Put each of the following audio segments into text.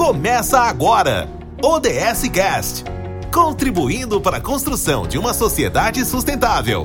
Começa agora! ODS Cast contribuindo para a construção de uma sociedade sustentável.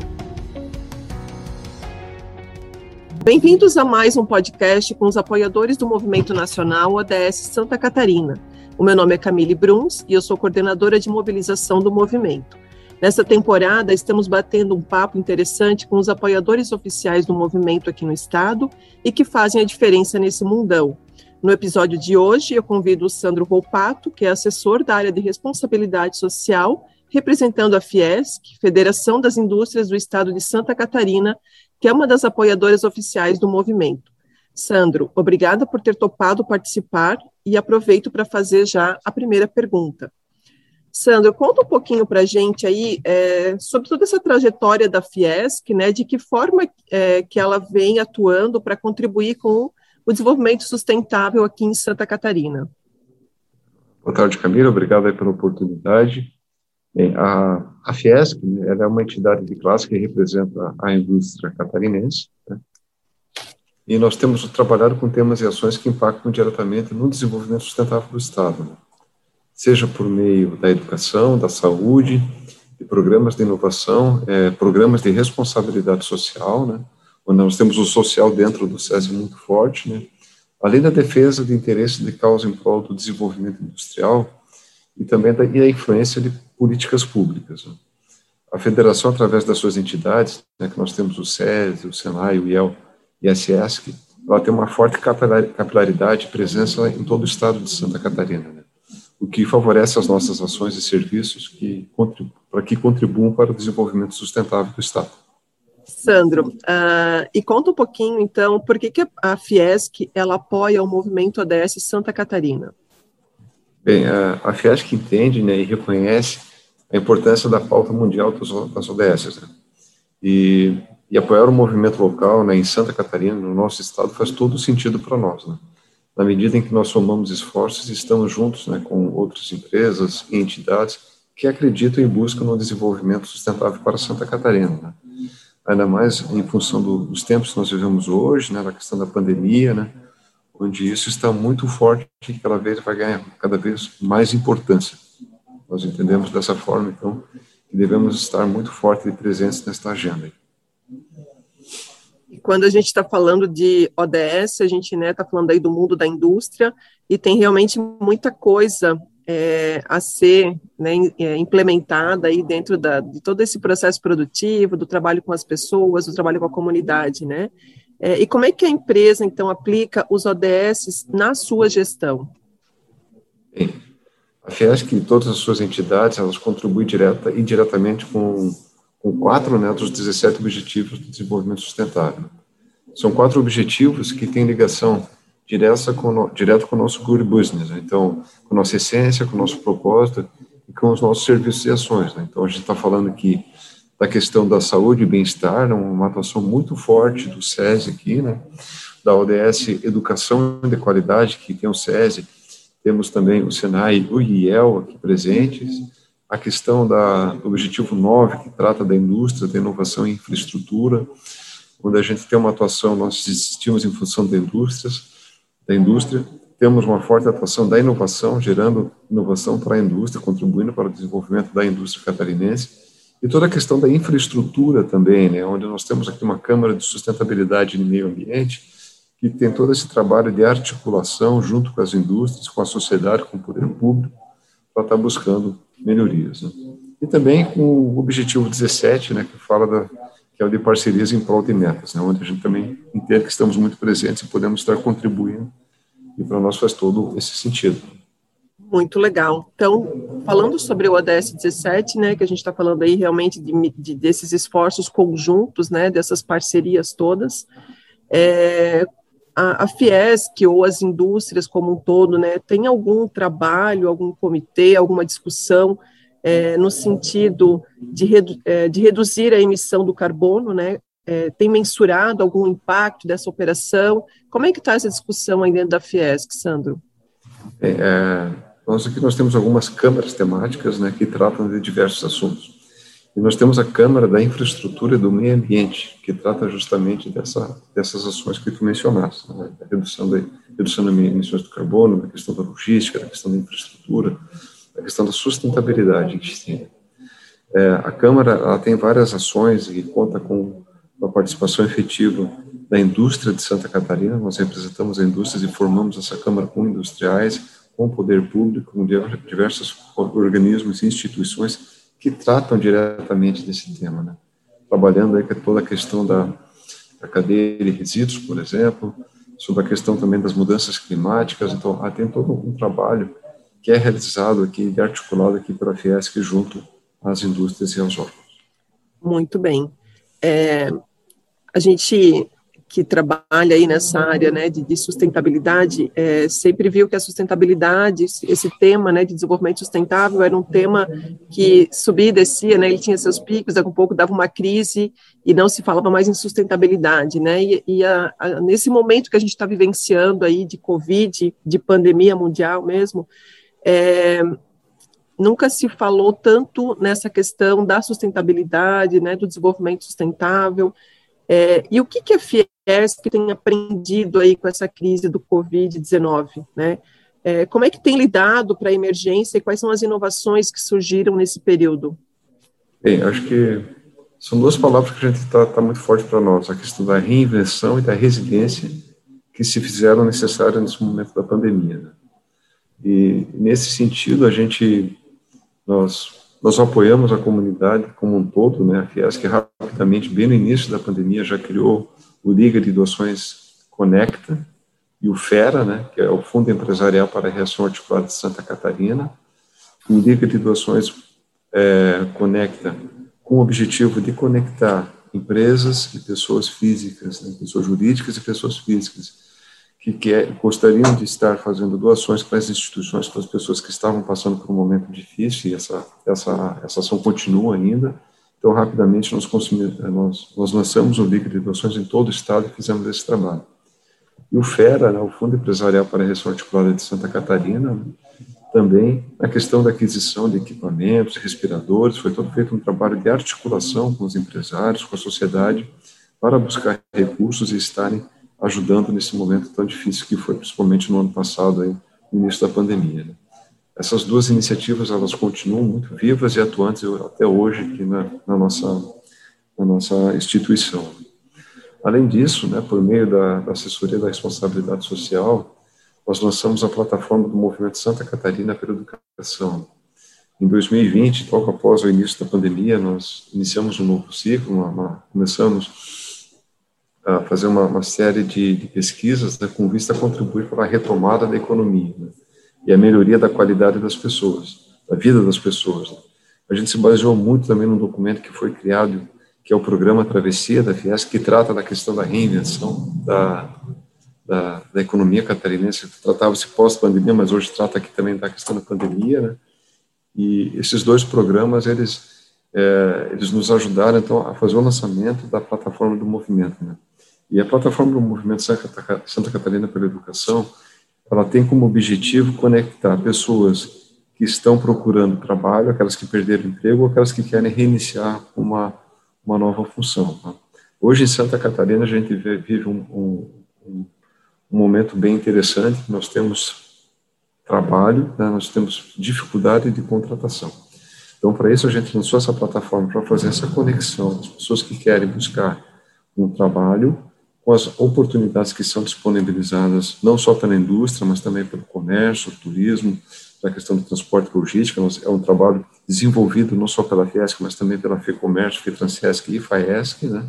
Bem-vindos a mais um podcast com os apoiadores do Movimento Nacional ODS Santa Catarina. O meu nome é Camille Bruns e eu sou coordenadora de mobilização do movimento. Nessa temporada, estamos batendo um papo interessante com os apoiadores oficiais do movimento aqui no estado e que fazem a diferença nesse mundão. No episódio de hoje, eu convido o Sandro Volpato, que é assessor da área de responsabilidade social, representando a Fiesc, Federação das Indústrias do Estado de Santa Catarina, que é uma das apoiadoras oficiais do movimento. Sandro, obrigada por ter topado participar e aproveito para fazer já a primeira pergunta. Sandro, conta um pouquinho para a gente aí é, sobre toda essa trajetória da Fiesc, né, de que forma é, que ela vem atuando para contribuir com o desenvolvimento sustentável aqui em Santa Catarina. Boa tarde, Camila. Obrigado pela oportunidade. Bem, a, a Fiesc né, ela é uma entidade de classe que representa a indústria catarinense. Né? E nós temos trabalhado com temas e ações que impactam diretamente no desenvolvimento sustentável do Estado, né? seja por meio da educação, da saúde, de programas de inovação, é, programas de responsabilidade social, né? Nós temos o social dentro do SESI muito forte, né? além da defesa de interesses de causa em prol do desenvolvimento industrial e também da e a influência de políticas públicas. Né? A federação, através das suas entidades, né, que nós temos o SESI, o SENAI, o IEL e a SESC, ela tem uma forte capilaridade e presença em todo o estado de Santa Catarina, né? o que favorece as nossas ações e serviços que para que contribuam para o desenvolvimento sustentável do estado. Sandro, uh, e conta um pouquinho, então, por que, que a Fiesc ela apoia o movimento ODS Santa Catarina? Bem, a, a Fiesc entende né, e reconhece a importância da pauta mundial das, das ODS. Né? E, e, apoiar o movimento local né, em Santa Catarina, no nosso estado, faz todo sentido para nós. Né? Na medida em que nós somamos esforços e estamos juntos né, com outras empresas e entidades que acreditam e buscam no desenvolvimento sustentável para Santa Catarina. Ainda mais em função do, dos tempos que nós vivemos hoje, né, da questão da pandemia, né, onde isso está muito forte e cada vez vai ganhar cada vez mais importância. Nós entendemos dessa forma, então, que devemos estar muito forte e presentes nesta agenda. E quando a gente está falando de ODS, a gente está né, tá falando aí do mundo da indústria e tem realmente muita coisa é, a ser né, é, implementada aí dentro da, de todo esse processo produtivo, do trabalho com as pessoas, do trabalho com a comunidade, né? É, e como é que a empresa, então, aplica os ODS na sua gestão? Bem, a Fiesc e todas as suas entidades, elas contribuem direta e indiretamente com, com quatro né, dos 17 Objetivos do Desenvolvimento Sustentável. São quatro objetivos que têm ligação direta com, direto com o nosso core business, né? então, com nossa essência, com o nosso propósito e com os nossos serviços e ações. Né? Então, a gente está falando aqui da questão da saúde e bem-estar, né? uma atuação muito forte do SESI aqui, né? da ODS Educação de Qualidade, que tem o SESI, temos também o SENAI o IEL aqui presentes, a questão da, do objetivo 9, que trata da indústria, da inovação e infraestrutura, onde a gente tem uma atuação, nós existimos em função de indústrias, da indústria, temos uma forte atuação da inovação, gerando inovação para a indústria, contribuindo para o desenvolvimento da indústria catarinense, e toda a questão da infraestrutura também, né, onde nós temos aqui uma Câmara de Sustentabilidade e Meio Ambiente, que tem todo esse trabalho de articulação junto com as indústrias, com a sociedade, com o poder público, para estar buscando melhorias. Né. E também com o objetivo 17, né, que fala da, que é o de parcerias em prol de metas, né, onde a gente também entende que estamos muito presentes e podemos estar contribuindo, e para nós faz todo esse sentido. Muito legal. Então, falando sobre o ODS 17, né, que a gente está falando aí realmente de, de, desses esforços conjuntos, né, dessas parcerias todas, é, a, a Fiesc ou as indústrias como um todo, né, tem algum trabalho, algum comitê, alguma discussão é, no sentido de, redu é, de, reduzir a emissão do carbono, né? É, tem mensurado algum impacto dessa operação? Como é que está essa discussão aí dentro da Fiesc, Sandro? É, é, nós aqui nós temos algumas câmaras temáticas, né, que tratam de diversos assuntos. E nós temos a Câmara da Infraestrutura e do Meio Ambiente, que trata justamente dessa, dessas ações que tu mencionaste, né? da redução, redução das emissões de carbono, da questão da logística, da questão da infraestrutura, da questão da sustentabilidade em É, a Câmara tem várias ações e conta com a participação efetiva da indústria de Santa Catarina. Nós representamos a indústria e formamos essa Câmara com industriais, com o poder público, com diversos organismos e instituições que tratam diretamente desse tema, né? trabalhando aí com toda a questão da, da cadeia de resíduos, por exemplo, sobre a questão também das mudanças climáticas, então ah, tem todo um trabalho que é realizado aqui e articulado aqui pela Fiesc junto às indústrias e aos órgãos. Muito bem. É, a gente que trabalha aí nessa área né, de, de sustentabilidade, é, sempre viu que a sustentabilidade, esse tema né, de desenvolvimento sustentável era um tema que subia e descia, né, ele tinha seus picos, daqui a um pouco dava uma crise e não se falava mais em sustentabilidade, né, e, e a, a, nesse momento que a gente está vivenciando aí de Covid, de pandemia mundial mesmo, é, nunca se falou tanto nessa questão da sustentabilidade, né, do desenvolvimento sustentável, é, e o que, que a Fiesc tem aprendido aí com essa crise do Covid-19, né? É, como é que tem lidado para a emergência e quais são as inovações que surgiram nesse período? Bem, acho que são duas palavras que a gente está tá muito forte para nós, a questão da reinvenção e da resiliência que se fizeram necessárias nesse momento da pandemia. Né? E nesse sentido, a gente, nós nós apoiamos a comunidade como um todo, né? A Fiesc rapidamente, bem no início da pandemia, já criou o Liga de Doações Conecta e o FERA, né? Que é o Fundo Empresarial para a Reação Articulada de Santa Catarina. O Liga de Doações é, Conecta com o objetivo de conectar empresas e pessoas físicas, né? pessoas jurídicas e pessoas físicas, que quer, gostariam de estar fazendo doações para as instituições, para as pessoas que estavam passando por um momento difícil, e essa, essa, essa ação continua ainda. Então, rapidamente, nós, nós, nós lançamos o líquido de doações em todo o estado e fizemos esse trabalho. E o FERA, né, o Fundo Empresarial para a Reação Articulada de Santa Catarina, também na questão da aquisição de equipamentos, respiradores, foi todo feito um trabalho de articulação com os empresários, com a sociedade, para buscar recursos e estarem ajudando nesse momento tão difícil que foi, principalmente no ano passado, aí, no início da pandemia. Né? Essas duas iniciativas, elas continuam muito vivas e atuantes até hoje aqui na, na nossa, na nossa instituição. Além disso, né, por meio da, da assessoria da responsabilidade social, nós lançamos a plataforma do Movimento Santa Catarina pela Educação. Em 2020, logo após o início da pandemia, nós iniciamos um novo ciclo, uma, uma, começamos a fazer uma, uma série de, de pesquisas né, com vista a contribuir para a retomada da economia né, e a melhoria da qualidade das pessoas, da vida das pessoas. Né. A gente se baseou muito também num documento que foi criado, que é o Programa Travessia da Fiesc, que trata da questão da reinvenção da, da, da economia catarinense. Tratava-se pós-pandemia, mas hoje trata aqui também da questão da pandemia, né? E esses dois programas, eles, é, eles nos ajudaram, então, a fazer o lançamento da plataforma do movimento, né? E a plataforma do Movimento Santa Catarina pela Educação, ela tem como objetivo conectar pessoas que estão procurando trabalho, aquelas que perderam emprego, ou aquelas que querem reiniciar uma, uma nova função. Tá? Hoje, em Santa Catarina, a gente vive um, um, um momento bem interessante, nós temos trabalho, né, nós temos dificuldade de contratação. Então, para isso, a gente lançou essa plataforma para fazer essa conexão das pessoas que querem buscar um trabalho com as oportunidades que são disponibilizadas não só pela indústria, mas também pelo comércio, turismo, a questão do transporte e logística. É um trabalho desenvolvido não só pela Fiesc, mas também pela FEComércio, FETransesc e FAESC, né?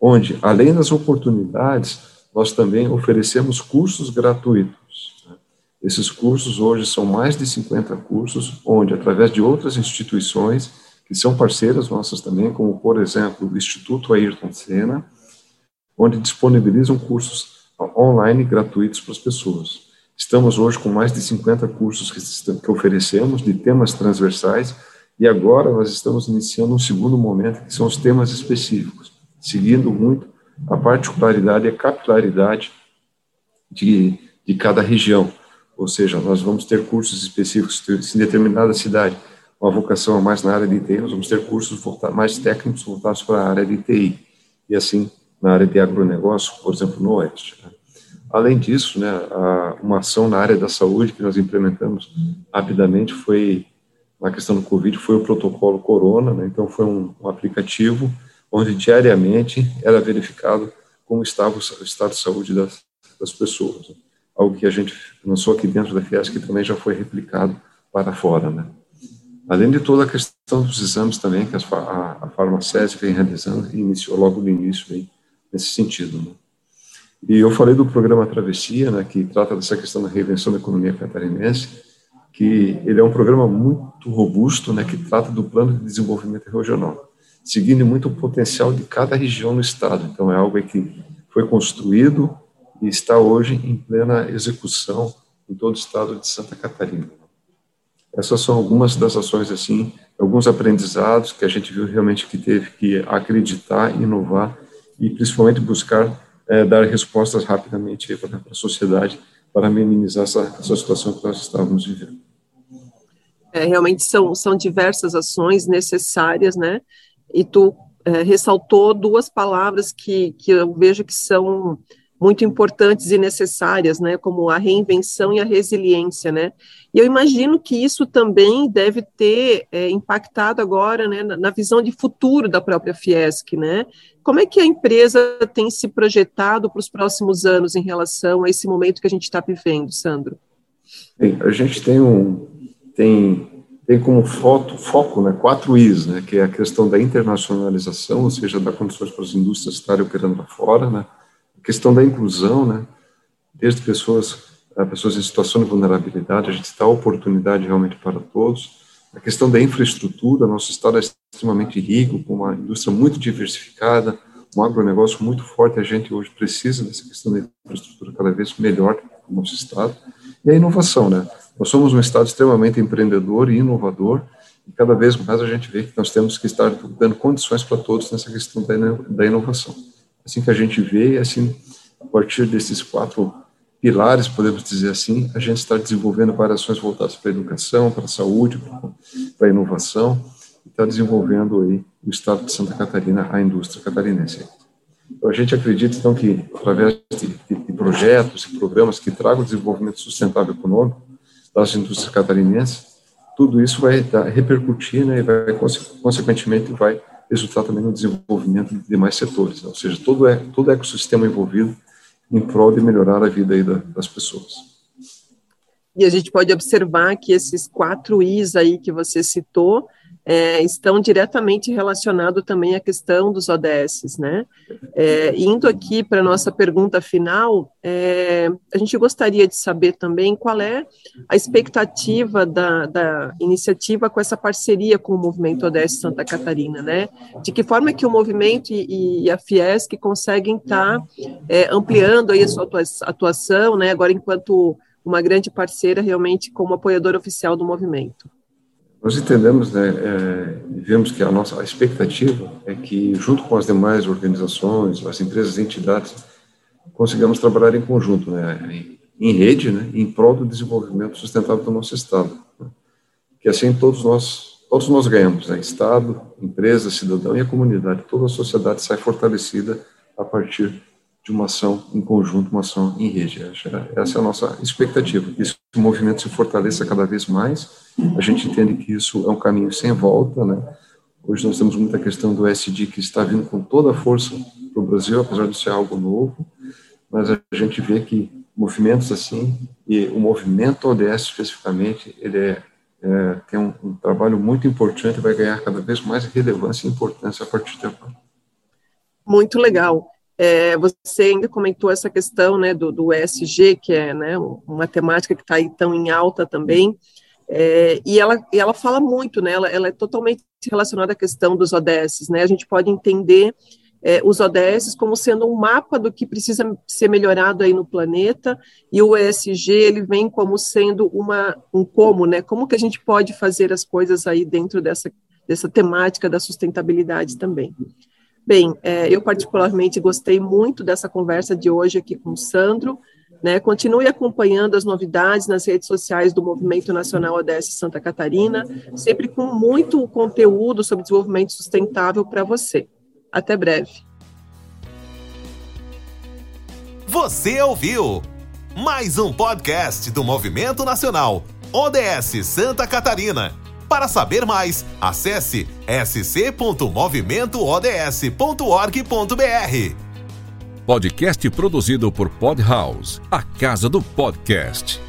onde, além das oportunidades, nós também oferecemos cursos gratuitos. Né? Esses cursos hoje são mais de 50 cursos, onde, através de outras instituições, que são parceiras nossas também, como, por exemplo, o Instituto Ayrton Senna, onde disponibilizam cursos online gratuitos para as pessoas. Estamos hoje com mais de 50 cursos que, oferecemos de temas transversais e agora nós estamos iniciando um segundo momento, que são os temas específicos, seguindo muito a particularidade e a capilaridade de, de cada região. Ou seja, nós vamos ter cursos específicos em determinada cidade. uma vocação mais na área de TI, nós vamos ter cursos mais técnicos voltados para a área de TI, e assim na área de agronegócio, por exemplo, no Oeste. Né? Além disso, né, uma ação na área da saúde que nós implementamos rapidamente foi, na questão do Covid, foi o protocolo Corona, né, então foi um, um aplicativo onde diariamente era verificado como estava o estado de saúde das, das pessoas. Né? Algo que a gente lançou aqui dentro da Fiesc que também já foi replicado para fora, né. Além de toda a questão dos exames também, que a, a, a farmacêutica vem realizando, iniciou logo no início aí, nesse sentido. Né? E eu falei do programa Travessia, né, que trata dessa questão da reinvenção da economia catarinense, que ele é um programa muito robusto, né, que trata do plano de desenvolvimento regional, seguindo muito o potencial de cada região no estado. Então é algo que foi construído e está hoje em plena execução em todo o estado de Santa Catarina. Essas são algumas das ações, assim, alguns aprendizados que a gente viu realmente que teve que acreditar, inovar e principalmente buscar é, dar respostas rapidamente para a sociedade para minimizar essa, essa situação que nós estávamos vivendo. É, realmente são, são diversas ações necessárias, né? E tu é, ressaltou duas palavras que, que eu vejo que são muito importantes e necessárias, né, como a reinvenção e a resiliência, né, e eu imagino que isso também deve ter é, impactado agora, né, na, na, visão de futuro da própria Fiesc, né, como é que a empresa tem se projetado para os próximos anos em relação a esse momento que a gente está vivendo, Sandro? Bem, a gente tem um, tem, tem como foto, foco, né, quatro Is, né, que é a questão da internacionalização, ou seja, dar condições para as indústrias estarem operando lá fora, né, questão da inclusão, né? Desde pessoas, pessoas em situação de vulnerabilidade, a gente dá oportunidade realmente para todos. A questão da infraestrutura, nosso estado é extremamente rico, com uma indústria muito diversificada, um agronegócio muito forte, a gente hoje precisa dessa questão da infraestrutura cada vez melhor no nosso estado. E a inovação, né? Nós somos um estado extremamente empreendedor e inovador, e cada vez mais a gente vê que nós temos que estar dando condições para todos nessa questão da inovação assim que a gente vê, assim, a partir desses quatro pilares, podemos dizer assim, a gente está desenvolvendo várias ações voltadas para a educação, para a saúde, para a inovação, e está desenvolvendo aí o Estado de Santa Catarina, a indústria catarinense. Então, a gente acredita, então, que através de, de, projetos e programas que tragam desenvolvimento sustentável econômico das indústrias catarinenses, tudo isso vai repercutir, né, e vai, consequentemente, vai resultar também no desenvolvimento de demais setores, né? ou seja, todo, é, todo ecossistema envolvido em prol de melhorar a vida aí da, das pessoas. E a gente pode observar que esses quatro Is aí que você citou, é, estão diretamente relacionados também à questão dos ODS, né? É, indo aqui para nossa pergunta final, é, a gente gostaria de saber também qual é a expectativa da, da, iniciativa com essa parceria com o Movimento ODS Santa Catarina, né? De que forma que o movimento e, e a Fiesc conseguem estar tá, é, ampliando aí a sua atuação, né? Agora enquanto uma grande parceira realmente como apoiadora oficial do movimento. Nós entendemos, né, é, vemos que a nossa expectativa é que, junto com as demais organizações, as empresas e entidades, consigamos trabalhar em conjunto, né, em, em rede, né, em prol do desenvolvimento sustentável do nosso Estado. Né, que assim todos nós, todos nós ganhamos, né, Estado, empresa, cidadão e a comunidade, toda a sociedade sai fortalecida a partir de uma ação em conjunto, uma ação em rede. Essa é a nossa expectativa, que esse movimento se fortaleça cada vez mais. A gente entende que isso é um caminho sem volta, né? Hoje nós temos muita questão do SD que está vindo com toda a força para o Brasil, apesar de ser algo novo, mas a gente vê que movimentos assim, e o movimento ODS especificamente, ele é, é tem um, um trabalho muito importante, vai ganhar cada vez mais relevância e importância a partir de agora. Muito legal. É, você ainda comentou essa questão né, do, do ESG, que é né, uma temática que está aí tão em alta também, é, e, ela, e ela fala muito, né, ela, ela, é totalmente relacionada à questão dos ODS. Né, a gente pode entender é, os ODS como sendo um mapa do que precisa ser melhorado aí no planeta, e o ESG ele vem como sendo uma, um como, né, como que a gente pode fazer as coisas aí dentro dessa, dessa temática da sustentabilidade também. Bem, é, eu particularmente gostei muito dessa conversa de hoje aqui com o Sandro. Né? Continue acompanhando as novidades nas redes sociais do Movimento Nacional ODS Santa Catarina, sempre com muito conteúdo sobre desenvolvimento sustentável para você. Até breve. Você ouviu mais um podcast do Movimento Nacional ODS Santa Catarina. Para saber mais, acesse sc.movimentoods.org.br. Podcast produzido por Podhouse, a casa do podcast.